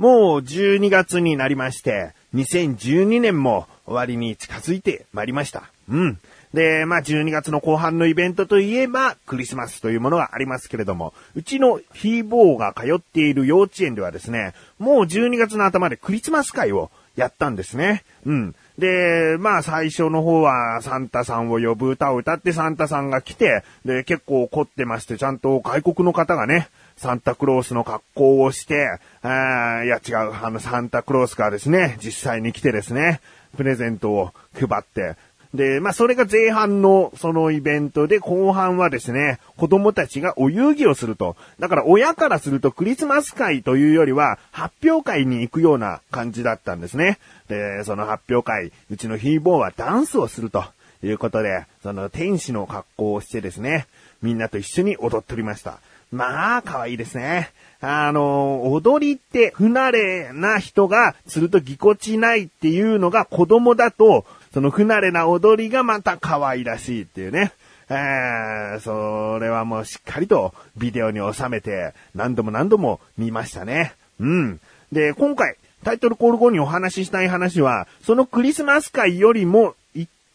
もう12月になりまして、2012年も終わりに近づいてまいりました。うん。で、まあ12月の後半のイベントといえばクリスマスというものがありますけれども、うちのヒーボーが通っている幼稚園ではですね、もう12月の頭でクリスマス会をやったんですね。うん。で、まあ最初の方はサンタさんを呼ぶ歌を歌ってサンタさんが来て、で、結構怒ってまして、ちゃんと外国の方がね、サンタクロースの格好をして、あーいや違う、あのサンタクロースがですね、実際に来てですね、プレゼントを配って、で、まあ、それが前半のそのイベントで、後半はですね、子供たちがお遊戯をすると。だから親からするとクリスマス会というよりは、発表会に行くような感じだったんですね。で、その発表会、うちのヒーボーはダンスをするということで、その天使の格好をしてですね、みんなと一緒に踊っておりました。まあ、可愛いですね。あの、踊りって不慣れな人がするとぎこちないっていうのが子供だと、その不慣れな踊りがまた可愛らしいっていうね。えー、それはもうしっかりとビデオに収めて何度も何度も見ましたね。うん。で、今回タイトルコール後にお話ししたい話は、そのクリスマス会よりも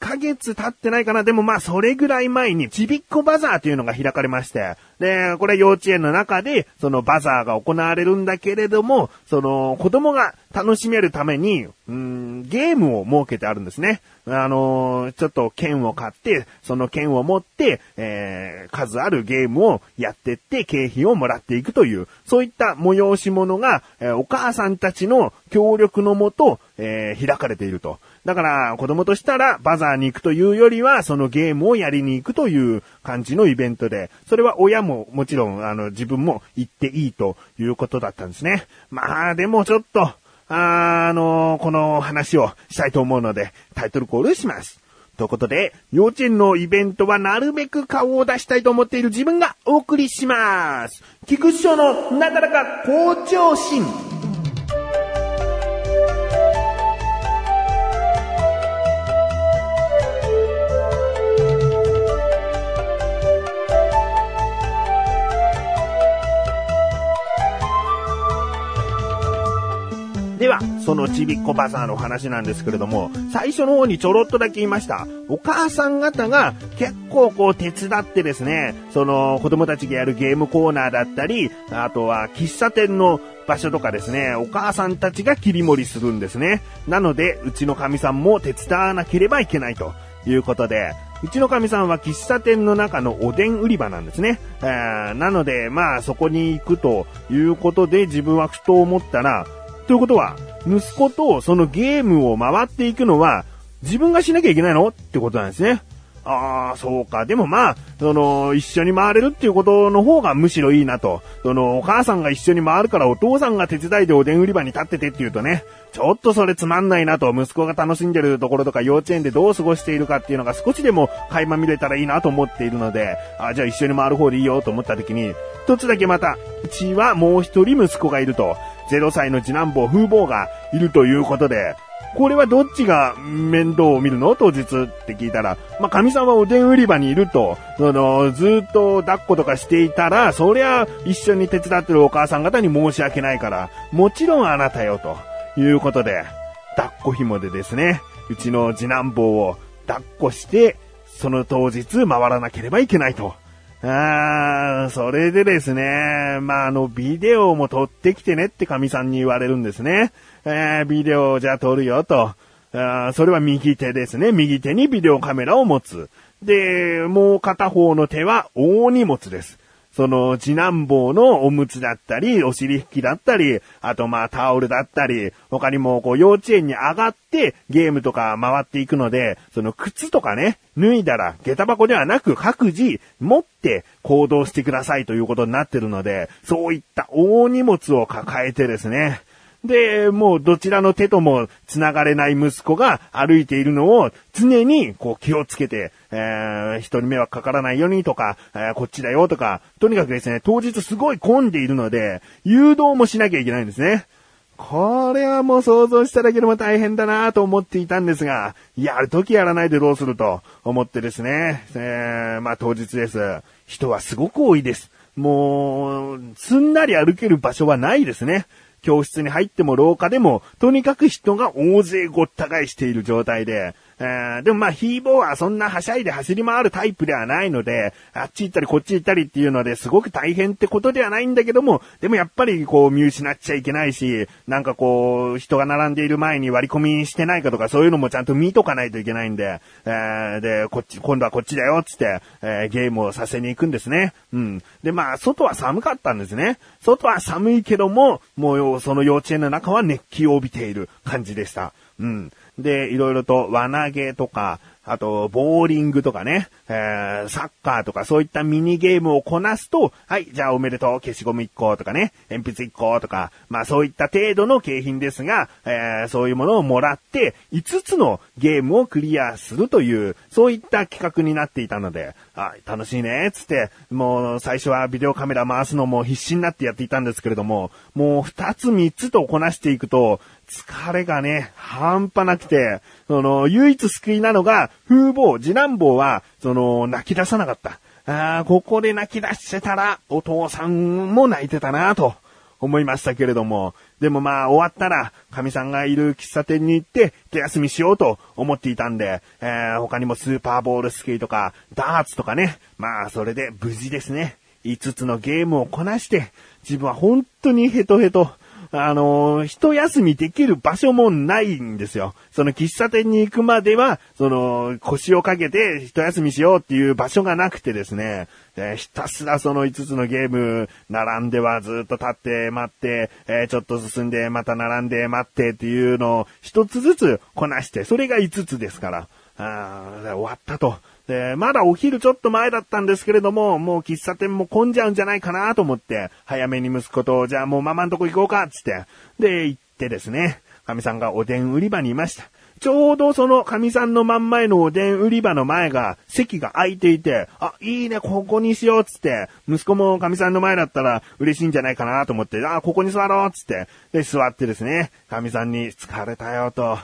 ヶ月経ってないかな。でもまあそれぐらい前にちびっこバザーというのが開かれまして、で、これ幼稚園の中でそのバザーが行われるんだけれども、その子供が楽しめるために、うん、ゲームを設けてあるんですね。あのーちょっと剣を買って、その剣を持って、えー、数あるゲームをやってって景品をもらっていくという、そういった催し物が、えーお母さんたちの協力のもと、えー開かれていると。だから、子供としたらバザーに行くというよりは、そのゲームをやりに行くという感じのイベントで、それは親ももちろん、あの、自分も行っていいということだったんですね。まあ、でもちょっと、あの、この話をしたいと思うので、タイトルコールします。ということで、幼稚園のイベントはなるべく顔を出したいと思っている自分がお送りします。菊池賞のなだらか向上心。では、そのちびっこバザーの話なんですけれども、最初の方にちょろっとだけ言いました。お母さん方が結構こう手伝ってですね、その子供たちがやるゲームコーナーだったり、あとは喫茶店の場所とかですね、お母さんたちが切り盛りするんですね。なので、うちの神さんも手伝わなければいけないということで、うちの神さんは喫茶店の中のおでん売り場なんですね。えーなので、まあそこに行くということで自分はふと思ったら、ということは、息子とそのゲームを回っていくのは、自分がしなきゃいけないの？ってことなんですね。ああ、そうか。でもまあ、その、一緒に回れるっていうことの方がむしろいいなと。その、お母さんが一緒に回るからお父さんが手伝いでおでん売り場に立っててっていうとね、ちょっとそれつまんないなと、息子が楽しんでるところとか幼稚園でどう過ごしているかっていうのが少しでも垣間見れたらいいなと思っているので、あじゃあ一緒に回る方でいいよと思った時に、一つだけまた、うちはもう一人息子がいると、0歳の次男坊風貌がいるということで、これはどっちが面倒を見るの？当日って聞いたら、まあ、神さんはおでん売り場にいると、その、ずっと抱っことかしていたら、そりゃ一緒に手伝ってるお母さん方に申し訳ないから、もちろんあなたよということで、抱っこ紐でですね、うちの次男坊を抱っこして、その当日回らなければいけないと。あー、それでですね、まあ、あの、ビデオも撮ってきてねって神さんに言われるんですね。えー、ビデオじゃ撮るよと。あそれは右手ですね。右手にビデオカメラを持つ。で、もう片方の手は大荷物です。その次男坊のおむつだったり、お尻拭きだったり、あとまあタオルだったり、他にもこう幼稚園に上がってゲームとか回っていくので、その靴とかね、脱いだら下駄箱ではなく各自持って行動してくださいということになってるので、そういった大荷物を抱えてですね、で、もうどちらの手とも繋がれない息子が歩いているのを常にこう気をつけて、えー、人に迷惑かからないようにとか、えーこっちだよとか、とにかくですね、当日すごい混んでいるので、誘導もしなきゃいけないんですね。これはもう想像しただけでも大変だなと思っていたんですが、やるときやらないでどうすると思ってですね、えー、まあ当日です。人はすごく多いです。もう、すんなり歩ける場所はないですね。教室に入っても廊下でも、とにかく人が大勢ごった返している状態で、えー、でもまあ、ヒーボーはそんなはしゃいで走り回るタイプではないので、あっち行ったりこっち行ったりっていうのですごく大変ってことではないんだけども、でもやっぱりこう見失っちゃいけないし、なんかこう、人が並んでいる前に割り込みしてないかとかそういうのもちゃんと見とかないといけないんで、えー、で、こっち、今度はこっちだよ、つって、えー、ゲームをさせに行くんですね。うん。で、まあ、外は寒かったんですね。外は寒いけども、もうその幼稚園の中は熱気を帯びている感じでした。うん。で、いろいろと輪投げとか、あと、ボーリングとかね、えー、サッカーとかそういったミニゲームをこなすと、はい、じゃあおめでとう、消しゴム1個とかね、鉛筆1個とか、まあそういった程度の景品ですが、えー、そういうものをもらって、5つのゲームをクリアするという、そういった企画になっていたので、あ、楽しいね、つって、もう最初はビデオカメラ回すのも必死になってやっていたんですけれども、もう2つ3つとこなしていくと、疲れがね、半端なくて、その、唯一救いなのが、風貌、次男坊は、その、泣き出さなかった。ああ、ここで泣き出してたら、お父さんも泣いてたなと思いましたけれども、でもまあ終わったら、神さんがいる喫茶店に行って手休みしようと思っていたんで、えー、他にもスーパーボールスキーとか、ダーツとかね、まあそれで無事ですね。5つのゲームをこなして、自分は本当にヘトヘト、あの、一休みできる場所もないんですよ。その喫茶店に行くまでは、その、腰をかけて一休みしようっていう場所がなくてですね、え、ひたすらその5つのゲーム、並んではずっと立って待って、えー、ちょっと進んでまた並んで待ってっていうのを一つずつこなして、それが5つですから、あ終わったと。で、まだお昼ちょっと前だったんですけれども、もう喫茶店も混んじゃうんじゃないかなと思って、早めに息子と、じゃあもうママんとこ行こうか、つって。で、行ってですね、神さんがおでん売り場にいました。ちょうどその神さんの真ん前のおでん売り場の前が、席が空いていて、あ、いいね、ここにしよう、つって、息子も神さんの前だったら嬉しいんじゃないかなと思って、あ、ここに座ろう、つって、で、座ってですね、神さんに疲れたよ、と。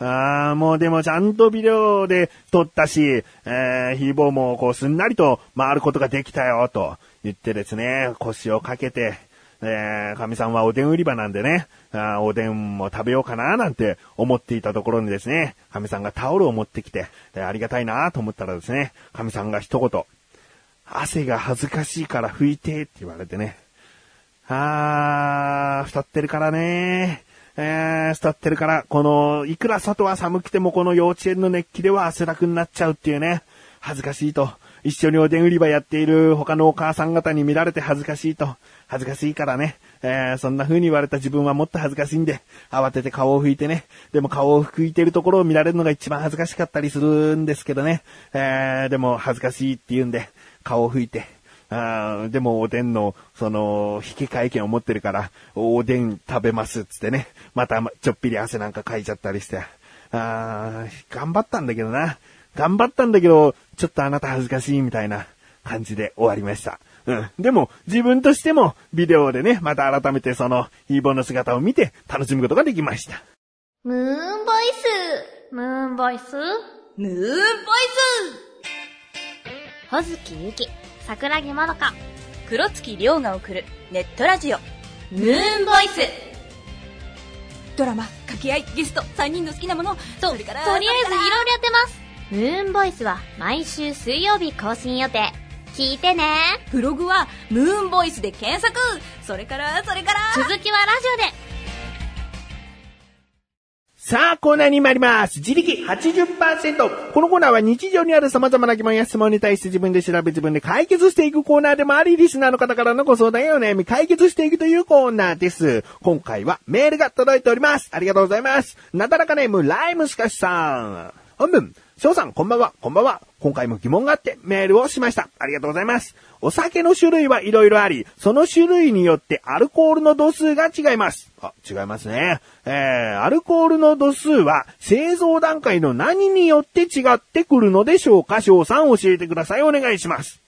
ああ、もうでもちゃんとビデオで撮ったし、えー、ヒーボーもこうすんなりと回ることができたよ、と言ってですね、腰をかけて、えー、神さんはおでん売り場なんでね、あおでんも食べようかななんて思っていたところにですね、神さんがタオルを持ってきて、えありがたいなと思ったらですね、神さんが一言、汗が恥ずかしいから拭いてって言われてね、あー、太ってるからね。えー、慕ってるから、この、いくら外は寒くてもこの幼稚園の熱気では汗だくになっちゃうっていうね、恥ずかしいと。一緒におでん売り場やっている他のお母さん方に見られて恥ずかしいと。恥ずかしいからね。えー、そんな風に言われた自分はもっと恥ずかしいんで、慌てて顔を拭いてね。でも顔を拭いてるところを見られるのが一番恥ずかしかったりするんですけどね。えー、でも恥ずかしいって言うんで、顔を拭いて、あでもおでんの、その、引換券を持ってるから、おでん食べますっつってね。またちょっぴり汗なんかかいちゃったりして。あ頑張ったんだけどな。頑張ったんだけど、ちょっとあなた恥ずかしいみたいな感じで終わりました。うん。でも、自分としても、ビデオでね、また改めてその、ヒーボーの姿を見て、楽しむことができました。ムーンボイス。ムーンボイス？ムーンボイス。ほずきゆき。桜木まどか、黒月亮が送るネットラジオ、ムーンボイス。ドラマ、掛け合い、ゲスト、3人の好きなもの、と、とりあえずいろいろやってます。ムーンボイスは毎週水曜日更新予定。聞いてね。ブログはムーンボイスで検索。それから、それから。続きはラジオで。さあ、コーナーに参ります。自力80%。このコーナーは日常にある様々な疑問や質問に対して自分で調べ自分で解決していくコーナーでもあり、リスナーの方からのご相談やお悩み解決していくというコーナーです。今回はメールが届いております。ありがとうございます。なだらかネーム、ライムスカシさん。本文、翔さん、こんばんは、こんばんは。今回も疑問があってメールをしました。ありがとうございます。お酒の種類はいろいろあり、その種類によってアルコールの度数が違います。あ、違いますね。えー、アルコールの度数は製造段階の何によって違ってくるのでしょうか？翔さん教えてください。お願いします。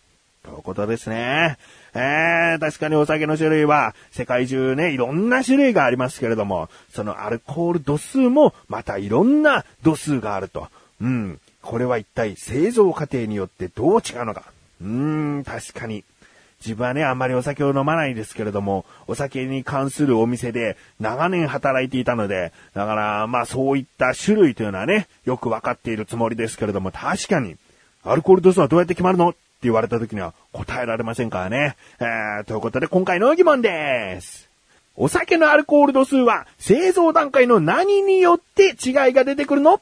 ということですね。えー、確かにお酒の種類は世界中ね、いろんな種類がありますけれども、そのアルコール度数もまたいろんな度数があると。うん。これは一体製造過程によってどう違うのか。うーん、確かに。自分はね、あんまりお酒を飲まないですけれども、お酒に関するお店で長年働いていたので、だからまあそういった種類というのはね、よくわかっているつもりですけれども、確かに、アルコール度数はどうやって決まるのって言われた時には答えられませんからね。えー、ということで今回の疑問です。お酒のアルコール度数は製造段階の何によって違いが出てくるの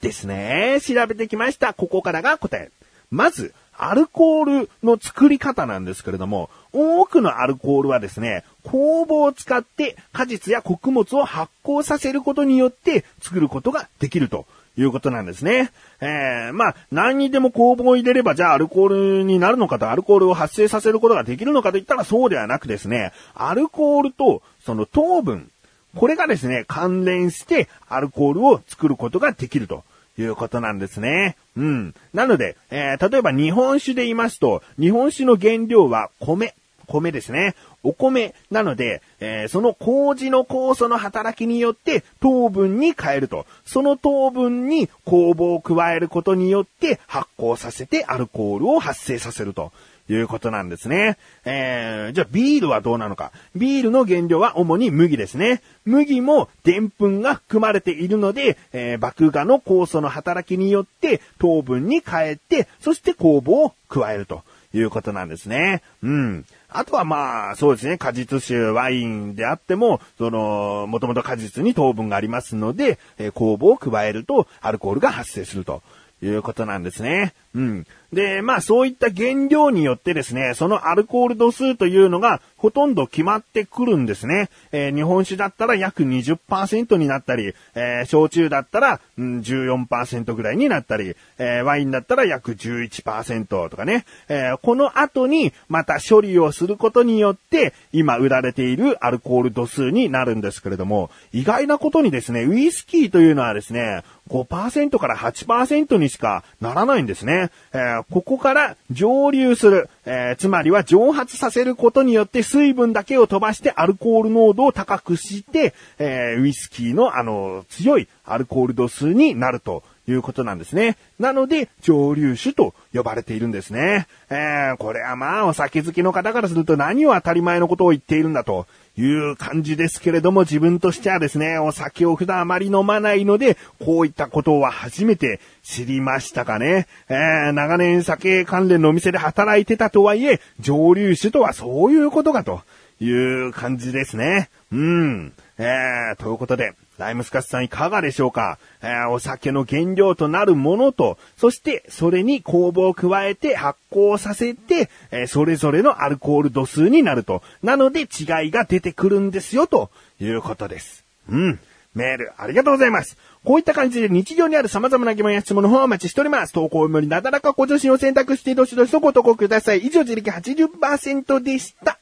ですね。調べてきました。ここからが答え。まず、アルコールの作り方なんですけれども、多くのアルコールはですね、酵母を使って果実や穀物を発酵させることによって作ることができるということなんですね。えー、まあ、何にでも酵母を入れれば、じゃあアルコールになるのかと、アルコールを発生させることができるのかといったらそうではなくですね、アルコールとその糖分、これがですね、関連してアルコールを作ることができると。いうことなんですね。うん。なので、えー、例えば日本酒で言いますと、日本酒の原料は米。米ですね。お米なので、えー、その麹の酵素の働きによって糖分に変えると。その糖分に酵母を加えることによって発酵させてアルコールを発生させると。いうことなんですね。えー、じゃあビールはどうなのか。ビールの原料は主に麦ですね。麦も澱粉が含まれているので、えー、麦芽の酵素の働きによって糖分に変えて、そして酵母を加えるということなんですね。うん。あとはまあ、そうですね、果実酒、ワインであっても、その、もともと果実に糖分がありますので、えー、酵母を加えると、アルコールが発生するということなんですね。うん。で、まあそういった原料によってですね、そのアルコール度数というのがほとんど決まってくるんですね。えー、日本酒だったら約20%になったり、えー、焼酎だったら、うん、14%ぐらいになったり、えー、ワインだったら約11%とかね、えこの後にまた処理をすることによって今売られているアルコール度数になるんですけれども、意外なことにですね、ウイスキーというのはですね、5%から8%にしかならないんですね。えー、ここから蒸留する、えー、つまりは蒸発させることによって水分だけを飛ばしてアルコール濃度を高くして、えー、ウイスキーのあの、強いアルコール度数になると。いうことなんですね。なので、蒸留酒と呼ばれているんですね。えー、これはまあ、お酒好きの方からすると何を当たり前のことを言っているんだという感じですけれども、自分としてはですね、お酒を普段あまり飲まないので、こういったことは初めて知りましたかね。えー、長年酒関連のお店で働いてたとはいえ、蒸留酒とはそういうことかという感じですね。うん。えー、ということで、ライムスカスさんいかがでしょうか、えー、お酒の原料となるものと、そしてそれに酵母を加えて発酵させて、えー、それぞれのアルコール度数になると。なので違いが出てくるんですよ、ということです。うん。メール、ありがとうございます。こういった感じで日常にある様々な疑問や質問の方をお待ちしております。投稿よりなだらかご助身を選択してどしどしとご投稿ください。以上、自力80%でした。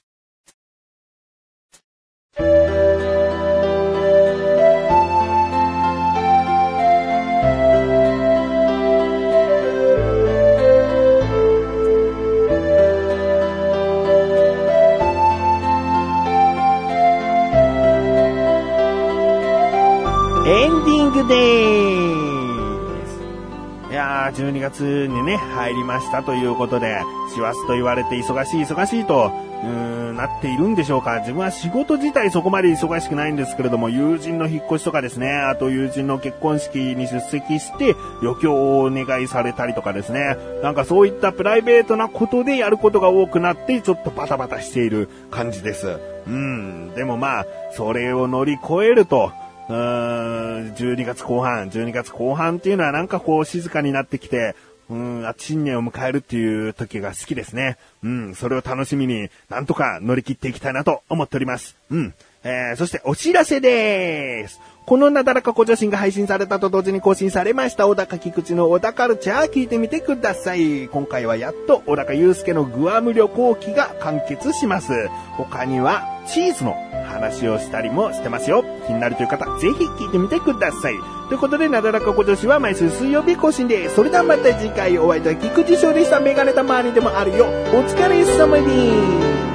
グです。いやー、12月にね、入りましたということで、師走と言われて忙しい忙しいと、うーん、なっているんでしょうか。自分は仕事自体そこまで忙しくないんですけれども、友人の引っ越しとかですね、あと友人の結婚式に出席して、余興をお願いされたりとかですね、なんかそういったプライベートなことでやることが多くなって、ちょっとバタバタしている感じです。うん、でもまあ、それを乗り越えると、うーん、12月後半、12月後半っていうのはなんかこう静かになってきて、うん、あ、新年を迎えるっていう時が好きですね。うん、それを楽しみに、なんとか乗り切っていきたいなと思っております。うん。えー、そしてお知らせでーす。このなだらか小女子が配信されたと同時に更新されました、小高菊池の小高カルチャー聞いてみてください。今回はやっと小高祐介のグアム旅行記が完結します。他にはチーズの話をしたりもしてますよ。気になるという方、ぜひ聞いてみてください。ということで、なだらか小女子は毎週水曜日更新です。それではまた次回お会いいたい菊池勝利したメガネたまわりでもあるよ。お疲れ様です。